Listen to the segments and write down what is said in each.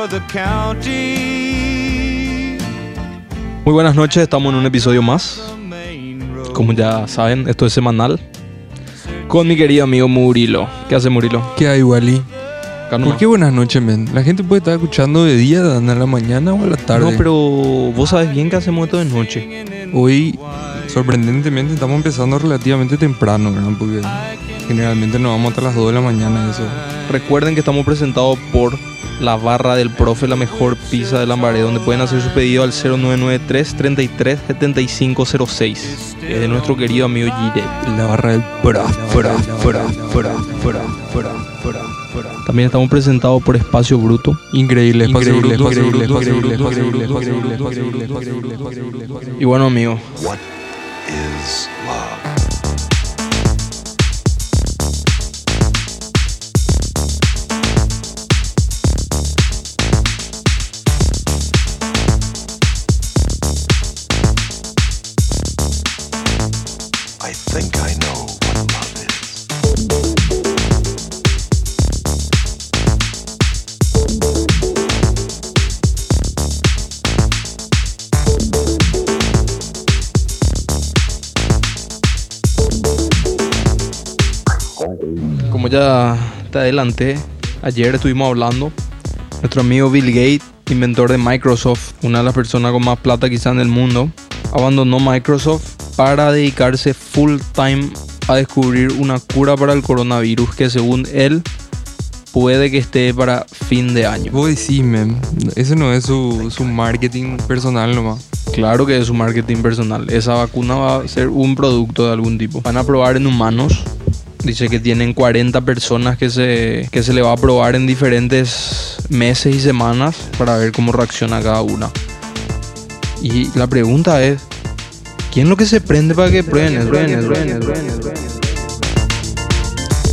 for the county. Muy buenas noches, estamos en un episodio más. Como ya saben, esto es semanal. Con mi querido amigo Murilo. ¿Qué hace Murilo? ¿Qué hay, Wally? ¿Por qué buenas noches, men? La gente puede estar escuchando de día, a la mañana o a la tarde. No, pero vos sabes bien que hacemos esto de noche. Hoy, sorprendentemente, estamos empezando relativamente temprano, ¿verdad? Porque generalmente nos vamos hasta las 2 de la mañana y eso. Recuerden que estamos presentados por la barra del profe, la mejor pizza de Lambaré, donde pueden hacer su pedido al 0993 33 7506. Es de nuestro querido amigo Gire. La barra del. También estamos presentados por Espacio Bruto. Increíble, espacio Increíble, bruto, espacio increíble, bruto, espacio increíble, ya te adelanté, ayer estuvimos hablando. Nuestro amigo Bill Gates, inventor de Microsoft, una de las personas con más plata quizá en el mundo, abandonó Microsoft para dedicarse full time a descubrir una cura para el coronavirus que según él puede que esté para fin de año. Vos decís, men, ese no es su, su marketing personal nomás. Claro que es su marketing personal. Esa vacuna va a ser un producto de algún tipo. Van a probar en humanos. Dice que tienen 40 personas que se, que se le va a probar en diferentes meses y semanas para ver cómo reacciona cada una. Y la pregunta es, ¿quién es lo que se prende para que prueben?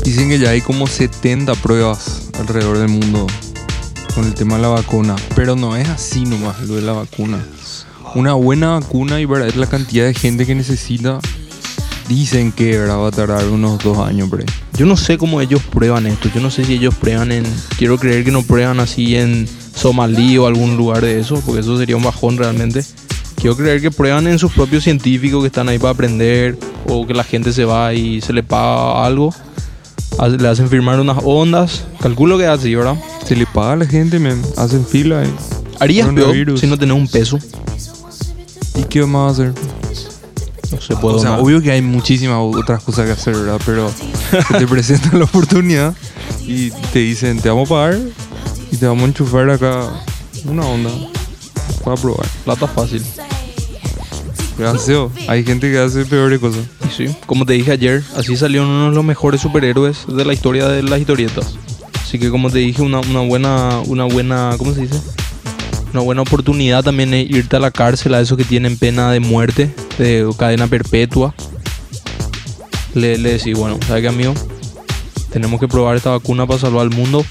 Dicen que ya hay como 70 pruebas alrededor del mundo con el tema de la vacuna. Pero no es así nomás lo de la vacuna. Una buena vacuna y verdad, la cantidad de gente que necesita. Dicen que ¿verdad? va a tardar unos dos años por ahí. Yo no sé cómo ellos prueban esto. Yo no sé si ellos prueban en. Quiero creer que no prueban así en Somalí o algún lugar de eso, porque eso sería un bajón realmente. Quiero creer que prueban en sus propios científicos que están ahí para aprender, o que la gente se va y se le paga algo. Le hacen firmar unas ondas. Calculo que es así, ¿verdad? Se le paga a la gente, men. Hacen fila. eh. Harías peor si no tenés un peso. ¿Y qué vamos a hacer? No se puede O sea, obvio que hay muchísimas otras cosas que hacer, ¿verdad? Pero se te presentan la oportunidad y te dicen, te vamos a pagar y te vamos a enchufar acá una onda para probar. Plata fácil. Gracias. Hay gente que hace peores cosas. Y sí, como te dije ayer, así salieron uno de los mejores superhéroes de la historia de las historietas. Así que como te dije, una, una buena, una buena, ¿cómo se dice? Una buena oportunidad también es irte a la cárcel a esos que tienen pena de muerte, de cadena perpetua. Le, le decís, bueno, ¿sabes qué amigo? Tenemos que probar esta vacuna para salvar al mundo.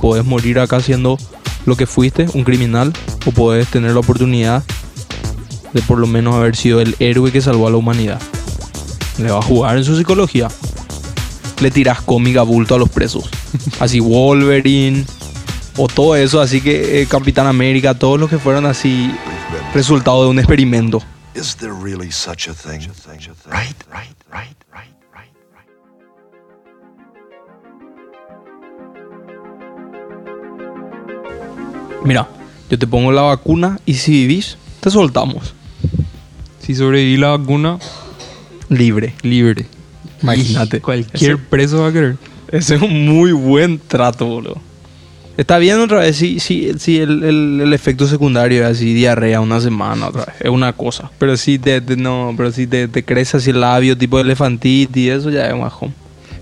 Podés morir acá siendo lo que fuiste, un criminal, o podés tener la oportunidad de por lo menos haber sido el héroe que salvó a la humanidad. Le va a jugar en su psicología. Le tiras cómica bulto a los presos. Así Wolverine o todo eso. Así que eh, Capitán América, todos los que fueron así resultado de un experimento. Is there really such a thing? Right, right, right, right, right, right. Mira, yo te pongo la vacuna y si vivís, te soltamos. Si sobreviví la vacuna, Libre. libre. Imagínate. Cualquier Ese- preso va a querer. Ese es un muy buen trato, boludo. Está bien otra vez, si, si, si el, el- el efecto secundario es así, diarrea una semana otra vez, es una cosa. Pero si te, te- no, pero si te, te crece así el labio tipo elefantitis y eso ya es un bajón.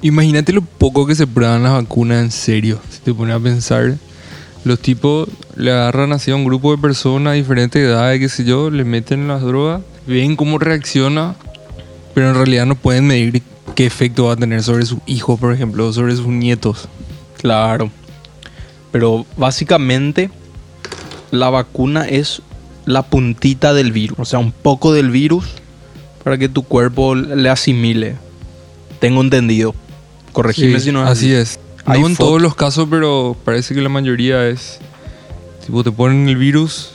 Imagínate lo poco que se prueban las vacunas en serio. Si te pones a pensar, los tipos le agarran así a un grupo de personas de diferentes edades, qué sé yo, le meten las drogas, ven cómo reacciona, pero en realidad no pueden medir qué efecto va a tener sobre sus hijos, por ejemplo, o sobre sus nietos. Claro. Pero básicamente la vacuna es la puntita del virus, o sea, un poco del virus para que tu cuerpo le asimile. Tengo entendido. Corregime Sí, si no es así es. Hay no en foto- todos los casos, pero parece que la mayoría es Tipo, te ponen el virus,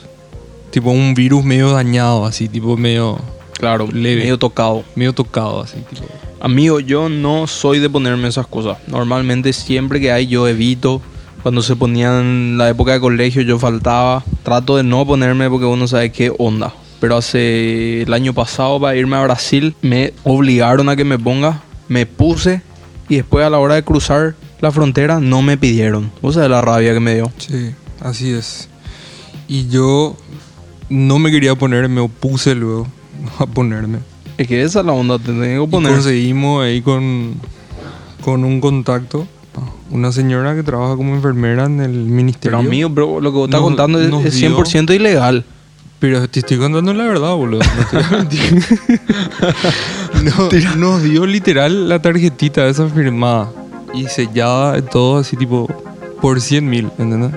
tipo un virus medio dañado, así, tipo medio, Claro, Leve. medio tocado. medio tocado, así, tipo. Amigo, yo no soy de ponerme esas cosas. Normalmente siempre que hay yo evito. Cuando se ponían la época de colegio yo faltaba. Trato de no ponerme porque uno sabe qué onda. Pero hace el año pasado para irme a Brasil me obligaron a que me ponga. Me puse y después a la hora de cruzar la frontera no me pidieron. O sea, la rabia que me dio. Sí, así es. Y yo no me quería poner, me opuse luego a ponerme. Es que esa es la onda, te tengo que Y poner. conseguimos ahí con, con un contacto, una señora que trabaja como enfermera en el ministerio. Pero amigo, bro, lo que vos estás Nos- contando es, es dio- 100% ilegal. Pero te estoy contando la verdad, boludo. No te. No, nos dio literal la tarjetita esa firmada y sellada todo así tipo por 100 mil, ¿entendés?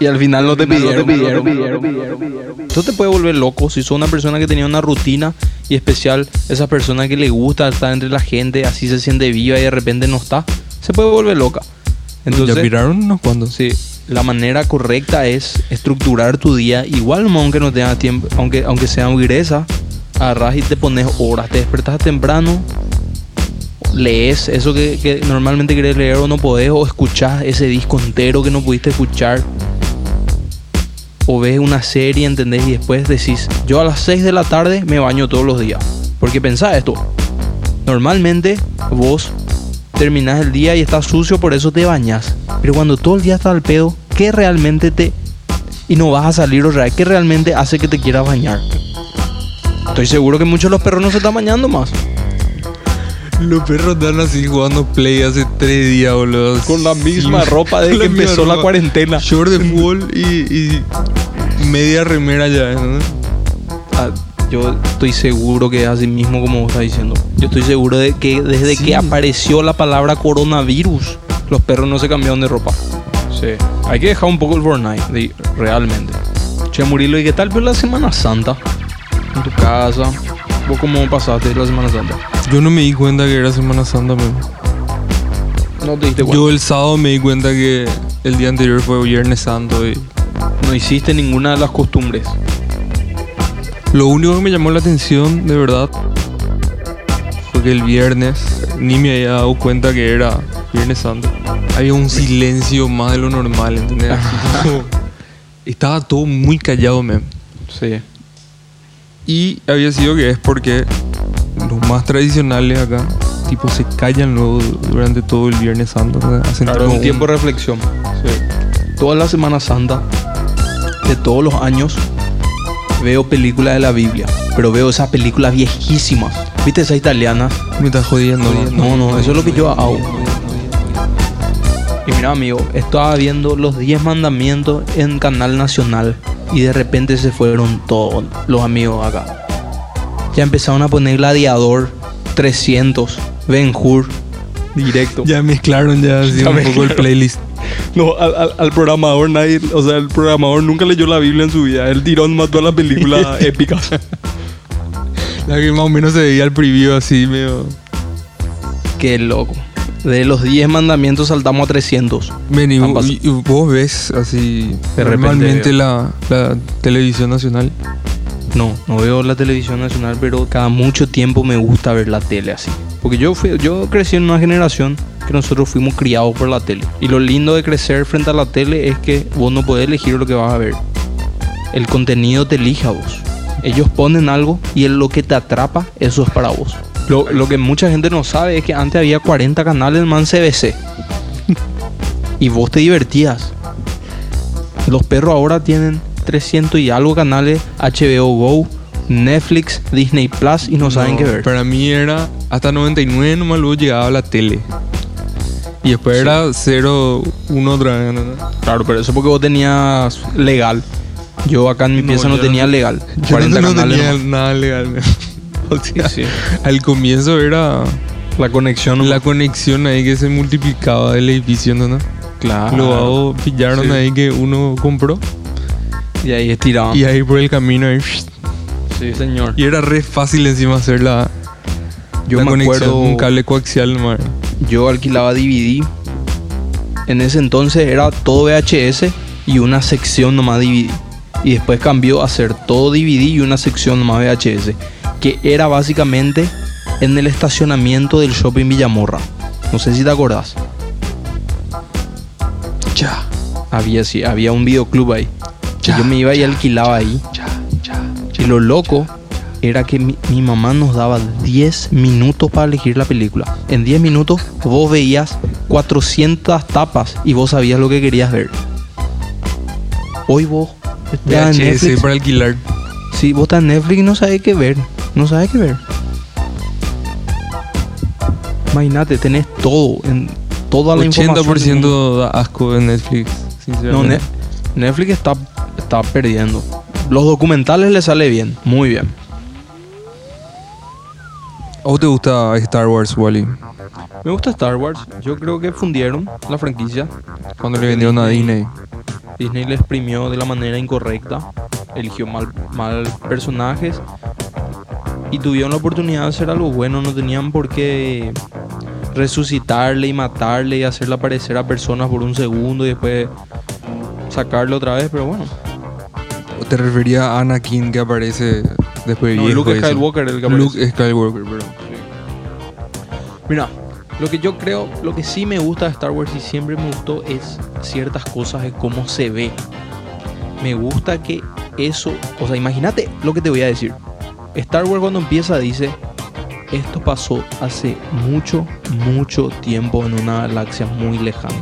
Y al final no te final no pidieron. te pidieron. Esto te puede volver loco si sos una persona que tenía una rutina y especial esa persona que le gusta estar entre la gente, así se siente viva y de repente no está, se puede volver loca. Entonces, ya piraron unos cuantos. sí, la manera correcta es estructurar tu día igual aunque no tengas tiempo, aunque aunque sea gresa, agarras y te pones horas, te despertas temprano, lees eso que, que normalmente querés leer o no podés, o escuchás ese disco entero que no pudiste escuchar, o ves una serie, ¿entendés? Y después decís, yo a las 6 de la tarde me baño todos los días. Porque pensá esto, normalmente vos terminás el día y estás sucio, por eso te bañas. Pero cuando todo el día está al pedo, ¿qué realmente te... y no vas a salir otra vez? ¿Qué realmente hace que te quieras bañar? Estoy seguro que muchos de los perros no se están bañando más. Los perros están así jugando play hace tres días, boludo. Con la misma Sí, ropa desde que empezó la cuarentena. Short de fútbol y, y media remera ya, ¿no? Ah, yo estoy seguro que es así mismo como vos estás diciendo. Yo estoy seguro de que desde Sí. que apareció la palabra coronavirus, los perros no se cambiaron de ropa. Sí. Hay que dejar un poco el Fortnite, de- realmente. Che, Murilo, ¿y qué tal vio la Semana Santa? En tu casa. ¿Vos cómo pasaste la Semana Santa? Yo no me di cuenta que era Semana Santa, man. No te diste cuenta. Yo el sábado me di cuenta que el día anterior fue Viernes Santo y No hiciste ninguna de las costumbres. Lo único que me llamó la atención, de verdad, fue que el viernes ni me había dado cuenta que era Viernes Santo. Había un silencio más de lo normal, ¿entendés? Como- Estaba todo muy callado, man. Sí. Y había sido que es porque los más tradicionales acá, tipo, se callan luego durante todo el Viernes Santo. Hacen Claro, un tiempo de reflexión. Toda la Semana Santa, de todos los años, veo películas de la Biblia. Pero veo esas películas viejísimas. ¿Viste esa italiana? Me estás jodiendo. No, no, eso es lo que yo hago. Y mira, amigo, estaba viendo los 10 mandamientos en Canal Nacional. Y de repente se fueron todos los amigos acá. Ya empezaron a poner Gladiador, 300, Ben Hur, directo. Ya mezclaron ya así Ya un poco el playlist. No, al, al- al programador nadie, o sea, el programador nunca leyó la Biblia en su vida. El tirón mató a las películas épicas. La que más o menos se veía al preview así, medio. Qué loco. De los 10 mandamientos saltamos a 300. Ven, y Han vos, ves así De normalmente la, la televisión nacional. No, no veo la televisión nacional, pero cada mucho tiempo me gusta ver la tele así. Porque yo fui, yo crecí en una generación que nosotros fuimos criados por la tele. Y lo lindo de crecer frente a la tele es que vos no podés elegir lo que vas a ver. El contenido te elige a vos. Ellos ponen algo y en lo que te atrapa, eso es para vos. Lo, lo que mucha gente no sabe es que antes había 40 canales más CBC. y vos te divertías. Los perros ahora tienen 300 y algo canales, HBO Go, Netflix, Disney Plus y no saben qué ver. Para mí era hasta 99 nomás luego llegaba la tele. Y después era 0, 1 otra vez. ¿no? Claro, pero eso porque vos tenías legal. Yo acá en mi No, pieza no, yo tenía no- legal. Yo 40 no canales. tenía nada legal. o sea, Sí, sí. al comienzo era La conexión. la conexión ahí que se multiplicaba del edificio, ¿no? claro. Los vagos pillaron Sí. ahí que uno compró Y ahí estiraba. y ahí por el camino ahí, Sí, señor. y era re fácil encima hacer la, Yo la me conexión, acuerdo. un cable coaxial nomás. Yo alquilaba DVD. En ese entonces era todo VHS y una sección nomás DVD. Y después cambió a ser todo DVD y una sección nomás VHS. Que era básicamente en el estacionamiento del shopping Villamorra. No sé si te acordás. Ya, Había, sí, había un videoclub ahí. Y Ya, yo me iba y ya, alquilaba ahí. Y lo loco era que mi, mi mamá nos daba 10 minutos para elegir la película. En 10 minutos vos veías 400 tapas y vos sabías lo que querías ver. Hoy vos estás en Netflix. para alquilar. Sí, vos estás en Netflix y no sabes qué ver. No sabes qué ver. Imagínate, tenés todo, en toda la información. del mundo. 80% da asco en Netflix, No, sinceramente. Ne- Netflix está, está perdiendo. Los documentales le sale bien, muy bien. ¿A vos te gusta Star Wars, Wally? Me gusta Star Wars. Yo creo que fundieron la franquicia. Cuando le vendieron a Disney. Disney le exprimió de la manera incorrecta. Eligió mal, mal personajes. Y tuvieron la oportunidad de hacer algo bueno. No tenían por qué resucitarle y matarle y hacerle aparecer a personas por un segundo y después sacarlo otra vez. Pero bueno. ¿O te refería a Anakin que aparece después de No, Luke? Skywalker el que aparece. Luke Skywalker, perdón. Mira, lo que yo creo, lo que sí me gusta de Star Wars y siempre me gustó es ciertas cosas de cómo se ve. Me gusta que eso, o sea, imagínate lo que te voy a decir. Star Wars cuando empieza dice, esto pasó hace mucho, mucho tiempo en una galaxia muy lejana.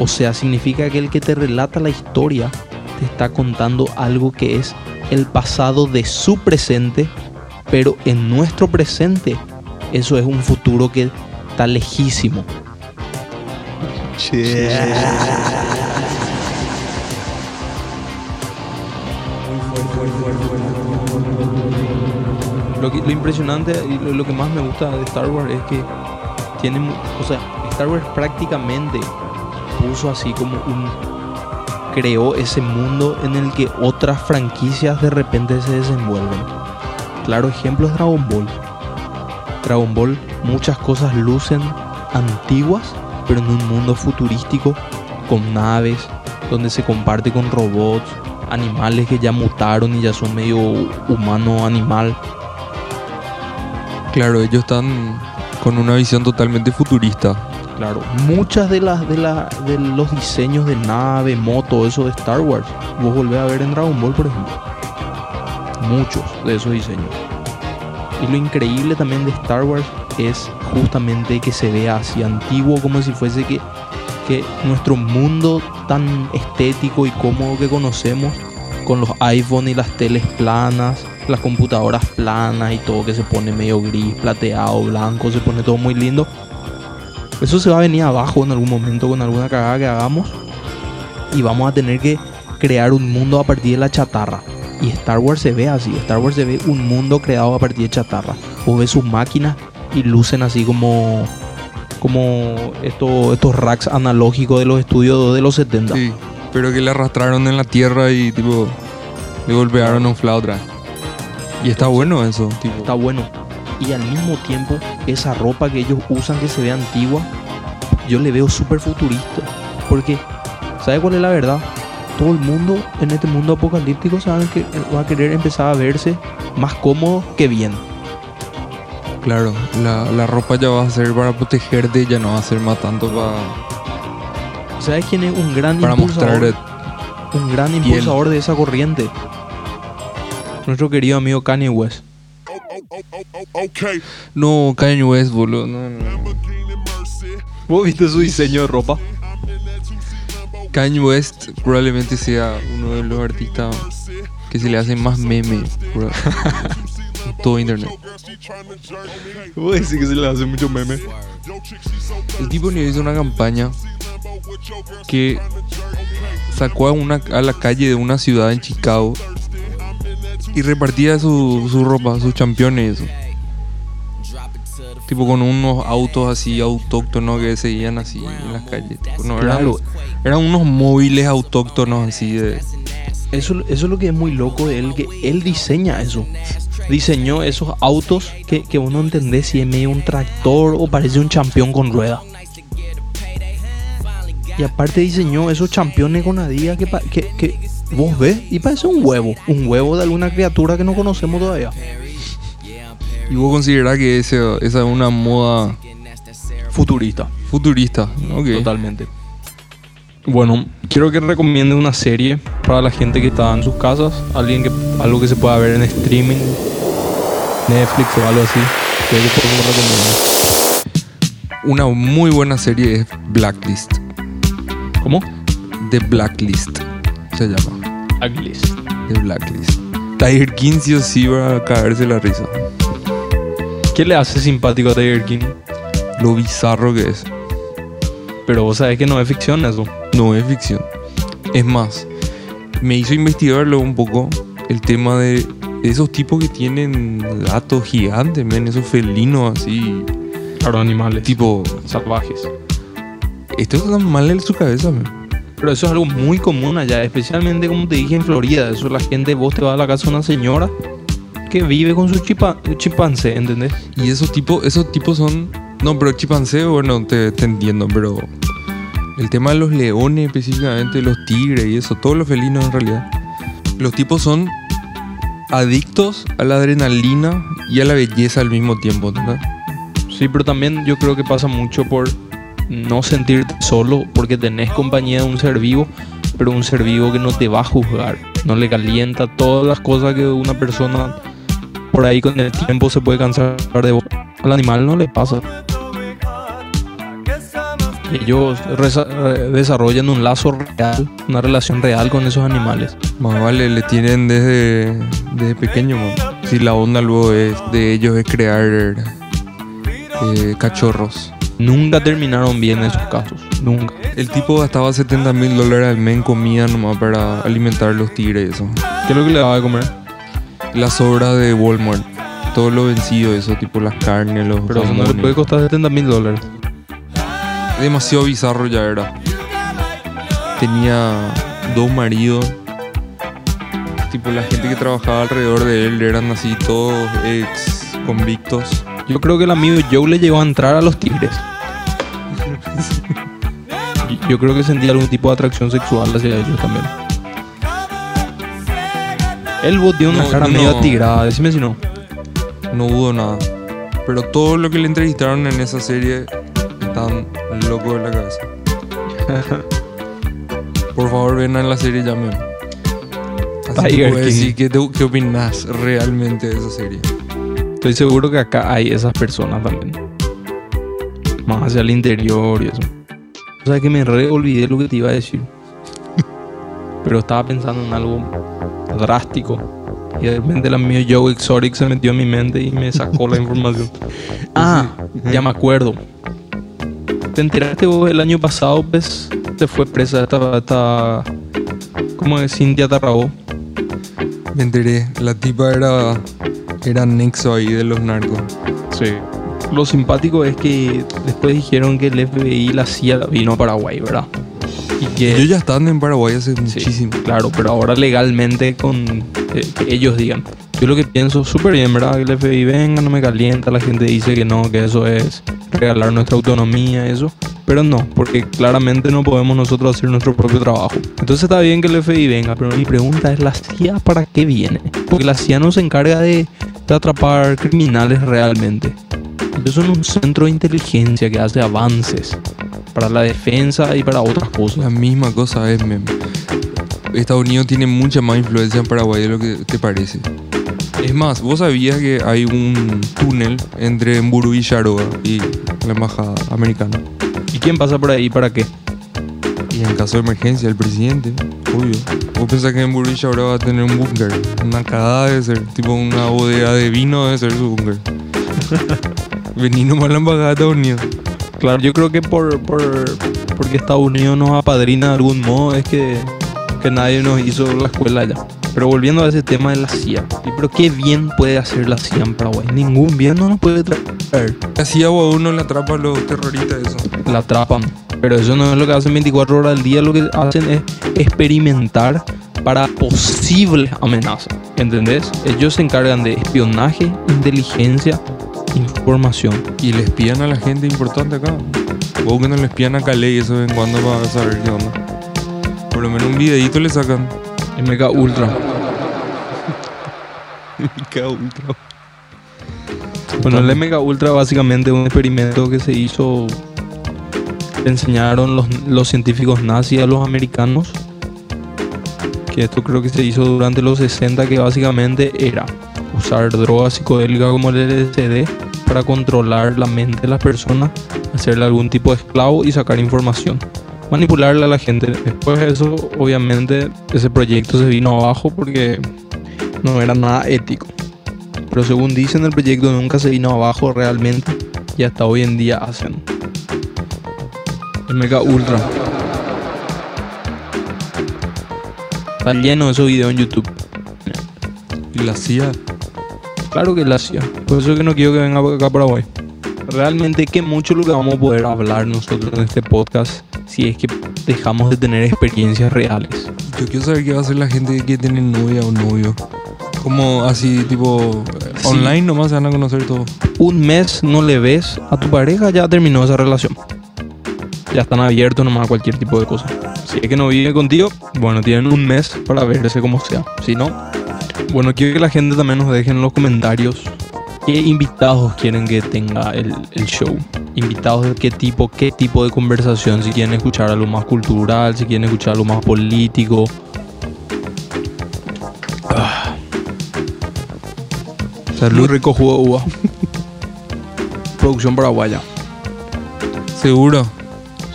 O sea, significa que el que te relata la historia te está contando algo que es el pasado de su presente, pero en nuestro presente eso es un futuro que está lejísimo. Lo, que- lo impresionante y lo, lo que más me gusta de Star Wars es que tiene, o sea, Star Wars prácticamente puso así como un creó ese mundo en el que otras franquicias de repente se desenvuelven. Claro ejemplo es Dragon Ball. Dragon Ball muchas cosas lucen antiguas, pero en un mundo futurístico con naves, donde se comparte con robots, animales que ya mutaron y ya son medio humano animal. Claro, ellos están con una visión totalmente futurista. Claro, muchas de las de, la- de los diseños de nave, moto, eso de Star Wars, vos volvés a ver en Dragon Ball, por ejemplo. Muchos de esos diseños. Y lo increíble también de Star Wars es justamente que se vea así antiguo, como si fuese que, que nuestro mundo tan estético y cómodo que conocemos, con los iPhone y las teles planas, las computadoras planas y todo que se pone medio gris, plateado, blanco, se pone todo muy lindo. Eso se va a venir abajo en algún momento con alguna cagada que hagamos. Y vamos a tener que crear un mundo a partir de la chatarra. Y Star Wars se ve así. Star Wars se ve un mundo creado a partir de chatarra. Vos ves sus máquinas y lucen así como como esto- estos racks analógicos de los estudios de los 70. Sí, pero que le arrastraron en la tierra y tipo le golpearon a un flauta. Y está bueno eso, tipo. Está bueno. Y al mismo tiempo, esa ropa que ellos usan que se ve antigua, yo le veo súper futurista. Porque, ¿sabe cuál es la verdad? Todo el mundo en este mundo apocalíptico sabe que va a querer empezar a verse más cómodo que bien. Claro, la, la ropa ya va a ser para protegerte, ya no va a ser más tanto para, ¿Sabes quién es un gran para impulsador? mostrar. Un gran impulsador de esa corriente. Nuestro querido amigo Kanye West. Okay. No, Kanye West, boludo. No, no. ¿Vos viste su diseño de ropa? Kanye West probablemente sea uno de los artistas que se le hacen más memes bro. en todo internet. Vos decís que se le hace mucho meme. El tipo ni hizo una campaña que sacó a, una, a la calle de una ciudad en Chicago y repartía su, su ropa, sus championes y eso. Tipo con unos autos así autóctonos que seguían así en las calles. tipo, no, eran, Claro. eran unos móviles autóctonos así de... Eso, eso es lo que es muy loco de él, que él diseña eso. Diseñó esos autos que, que vos no entendés si es medio un tractor o parece un campeón con rueda. Y aparte diseñó esos campeones con Adidas que, que, que vos ves y parece un huevo. Un huevo de alguna criatura que no conocemos todavía. ¿Y vos considerás que ese- esa es una moda Futurista. futurista? Ok. Totalmente. Bueno, quiero que recomiende una serie para la gente que está en sus casas. Alguien que, algo que se pueda ver en streaming. Netflix o algo así. Una muy buena serie es Blacklist. ¿Cómo? The Blacklist se llama. Blacklist. The Blacklist. Tiger King sí o sí va a caerse la risa. ¿Qué le hace simpático a Tiger King? Lo bizarro que es. Pero vos sabés que no es ficción eso. No es ficción. Es más, me hizo investigarlo un poco el tema de esos tipos que tienen gatos gigantes, men, esos felinos así, Claro, animales. tipo, salvajes. esto está mal en su cabeza, men. Pero eso es algo muy común allá, especialmente como te dije en Florida. Eso la gente, vos te vas a la casa de una señora que vive con su chipa- chimpancé, ¿entendés? Y esos tipos, esos tipos son, no, pero chimpancé, bueno, te, te entiendo, pero el tema de los leones específicamente, los tigres y eso, todos los felinos en realidad, los tipos son adictos a la adrenalina y a la belleza al mismo tiempo, ¿entendés? Sí, pero también yo creo que pasa mucho por no sentirte solo porque tenés compañía de un ser vivo, pero un ser vivo que no te va a juzgar, no le calienta todas las cosas que una persona por ahí con el tiempo se puede cansar de vos. Al animal no le pasa. Ellos desarrollan un lazo real, una relación real con esos animales. Más vale, le tienen desde, desde pequeño, man. Si la onda luego es de ellos es crear eh, cachorros. Nunca terminaron bien esos casos, nunca. El tipo gastaba 70 mil dólares al mes en comida nomás para alimentar los tigres y eso. ¿Qué es lo que le daba de comer? Las sobras de Walmart. Todo lo vencido, eso, tipo las carnes, los Pero eso no le puede costar 70 mil dólares. Demasiado bizarro ya era. Tenía dos maridos. Tipo, la gente que trabajaba alrededor de él eran así todos ex convictos. Yo creo que el amigo Joe le llegó a entrar a los tigres. Yo creo que sentía algún tipo de atracción sexual hacia ellos también. El bot tiene una No, cara no. medio atigrada, decime si no. No hubo nada. Pero todo lo que le entrevistaron en esa serie están locos de la cabeza. Por favor, ven a la serie ya mismo. Así Tiger que decir, ¿qué, te- ¿Qué opinas realmente de esa serie? Estoy seguro que acá hay esas personas también. Más hacia el interior y eso. O sea que me re olvidé lo que te iba a decir. Pero estaba pensando en algo drástico. Y de repente el amigo Joe Exotic se metió en mi mente y me sacó la información. Ah, ya me acuerdo. ¿Te enteraste vos el año pasado, pues? Se fue presa esta, esta ¿cómo es? Cintia Tarrabó. Me enteré, la tipa era, era nexo ahí de los narcos. Sí. Lo simpático es que después dijeron que el FBI la CIA vino a Paraguay, ¿verdad? Y que Ellos ya están en Paraguay hace Sí, muchísimo. Claro, pero ahora legalmente con eh, que ellos digan. Yo lo que pienso, súper bien, ¿verdad? Que el FBI venga, no me calienta, la gente dice que no, que eso es regalar nuestra autonomía, eso. Pero no, porque claramente no podemos nosotros hacer nuestro propio trabajo. Entonces está bien que el FBI venga, pero mi pregunta es, ¿la CIA para qué viene? Porque la CIA no se encarga de, de atrapar criminales realmente. Ellos son un centro de inteligencia que hace avances para la defensa y para otras cosas. La misma cosa es, mem. Estados Unidos tiene mucha más influencia en Paraguay de lo que te parece. Es más, vos sabías que hay un túnel entre Emburu y y la embajada americana. ¿Y quién pasa por ahí para qué? Y en caso de emergencia, el presidente, obvio. Vos pensás que Emburu y va a tener un búnker. Una cagada debe ser, tipo una bodega de vino debe ser su búnker. Vení nomás a la embajada de Estados Unidos. Claro, yo creo que por, por porque Estados Unidos nos apadrina de algún modo es que, que nadie nos hizo la escuela allá. Pero volviendo a ese tema de la CIA, ¿y pero qué bien puede hacer la CIA en Paraguay? Ningún bien no nos puede traer. Así a uno le atrapa a los terroristas eso. La atrapan. Pero eso no es lo que hacen 24 horas al día, lo que hacen es experimentar para posibles amenazas. ¿Entendés? Ellos se encargan de espionaje, inteligencia, información. Y le espían a la gente importante acá. Supongo que no le espían a Calais y eso de vez en cuando para saber qué onda. Por lo menos un videito le sacan. MK Ultra. Qué ultra. Bueno, el MK Ultra básicamente es un experimento que se hizo. le enseñaron los, los científicos nazis a los americanos. Que esto creo que se hizo durante los 60, que básicamente era usar drogas psicodélicas como el LSD para controlar la mente de las personas, hacerle algún tipo de esclavo y sacar información. Manipularle a la gente. Después de eso, obviamente, ese proyecto se vino abajo porque no era nada ético. Pero según dicen, el proyecto nunca se vino abajo realmente y hasta hoy en día hacen. El Mega Ultra. Está lleno de esos videos en YouTube. Y la CIA. Claro que la hacía. Por eso es que no quiero que venga acá a Paraguay. Realmente que mucho lo que vamos a poder hablar nosotros en este podcast si es que dejamos de tener experiencias reales. Yo quiero saber qué va a hacer la gente que tiene novia o novio. Como así, tipo, Sí. online nomás se van a conocer todo. Un mes no le ves a tu pareja, ya terminó esa relación. Ya están abiertos nomás a cualquier tipo de cosa. Si es que no vive contigo, bueno, tienen un mes para verse como sea. Si no, bueno, quiero que la gente también nos deje en los comentarios qué invitados quieren que tenga el, el show. Invitados de qué tipo, qué tipo de conversación. Si quieren escuchar algo más cultural, si quieren escuchar algo más político. Muy Salud. rico jugo de uva. Producción paraguaya. Seguro.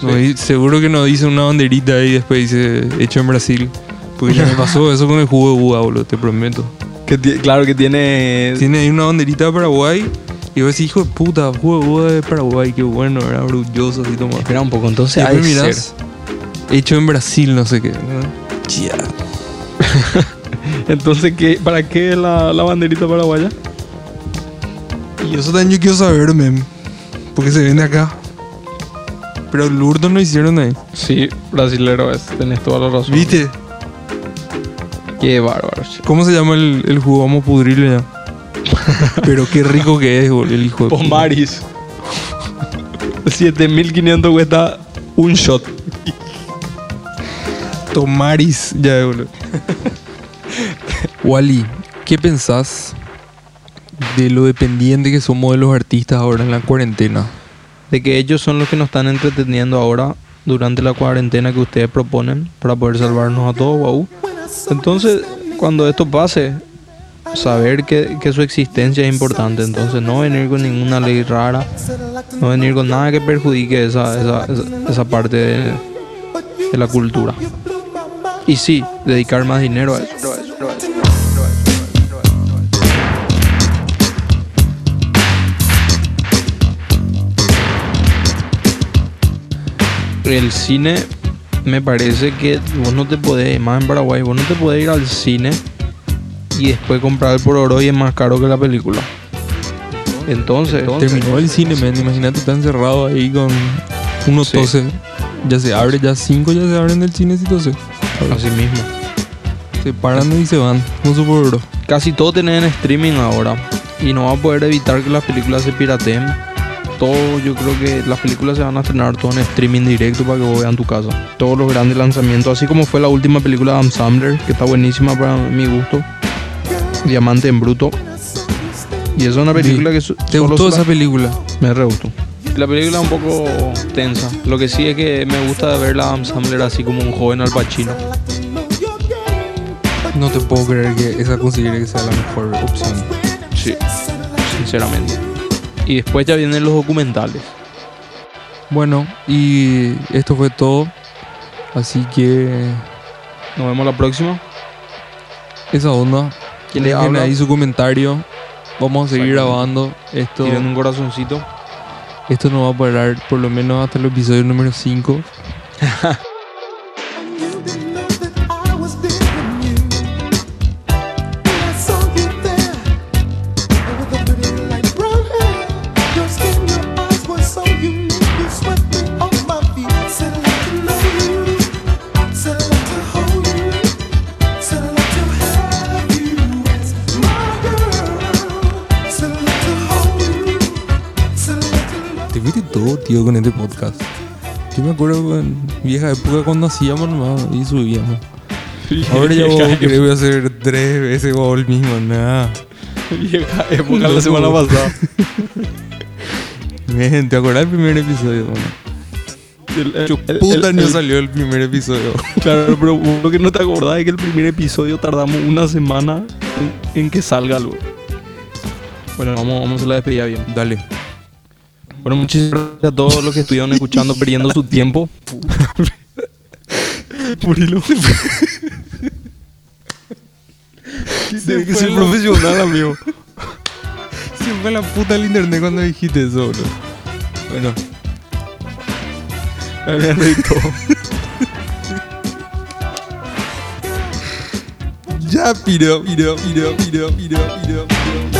Sí. seguro que no dice una banderita ahí y después dice hecho en Brasil. Porque ya me pasó eso con el jugo de uva, boludo, te prometo. Que claro que tiene. Tiene ahí una banderita de Paraguay y vos decís, hijo de puta, jugo de uva de Paraguay, qué bueno, era orgulloso así tomar. Espera un poco, entonces hay mirás, hecho en Brasil, no sé qué. ¿no? Entonces, ¿qué, ¿para qué la, la banderita paraguaya? Y eso también yo quiero saber, mem. Porque se vende acá. Pero el Lourdes no hicieron ahí. Sí, brasilero es, tenés toda la razón. ¿Viste? Qué bárbaro. che. ¿Cómo se llama el, el jugo? Vamos a pudrirle ya. Pero qué rico que es, boludo, el hijo de. Pomaris. 7500 cuesta un shot. Tomaris, ya, boludo. Wally, ¿qué pensás de lo dependiente que somos de los artistas ahora en la cuarentena? De que ellos son los que nos están entreteniendo ahora durante la cuarentena que ustedes proponen para poder salvarnos a todos, wow. Entonces, cuando esto pase, saber que, que su existencia es importante. Entonces, no venir con ninguna ley rara, no venir con nada que perjudique esa, esa, esa, esa parte de, de la cultura. Y sí, dedicar más dinero a eso. El cine, me parece que vos no te podés, más en Paraguay, vos no te podés ir al cine y después comprar por oro y es más caro que la película. Entonces, Terminó el cine, man. Imagínate, está encerrado ahí con unos Sí. Ya se abre, ya cinco ya se abren del cine si tose. así mismo. Se paran y se van. No oro. Casi todo tenés en streaming ahora y no va a poder evitar que las películas se pirateen. Todo, yo creo que las películas se van a estrenar todo en streaming directo para que vos veas en tu casa. Todos los grandes lanzamientos, así como fue la última película de Adam Sandler, que está buenísima para mi gusto. Diamante en bruto. Y esa es una película que ¿Te gustó esa película? Me re gustó. La película es un poco tensa. Lo que sí es que me gusta ver a Adam Sandler así como un joven al Pacino. No te puedo creer que esa considere que sea la mejor opción. Sí, sinceramente. Y después ya vienen los documentales. Bueno, y esto fue todo. Así que Nos vemos la próxima. esa onda. ¿Quién le Dejen habla? ahí su comentario. Vamos a seguir grabando. Esto, Tienen un corazoncito. esto no va a parar por lo menos hasta el episodio número 5. todo, tío, con este podcast. Yo me acuerdo en vieja época cuando hacíamos nomás y subíamos. Ahora ya vos querés voy a hacer tres veces el mismo, nada. Vieja época la semana pasada. Men, ¿te acuerdas del primer episodio? El- el- Yo el- puta no salió el primer episodio. Claro, pero lo que no te acordás es que el primer episodio tardamos una semana en, en que salga algo. Bueno, vamos, vamos a la despedida bien. Dale. Bueno, muchísimas gracias a todos los que estuvieron escuchando, perdiendo su tiempo. Murilo. Tienes que ser profesional, amigo. Se fue la puta del internet cuando dijiste eso, bro. Bueno, ya, piro, piro, piro, piro, piro, piro, piro.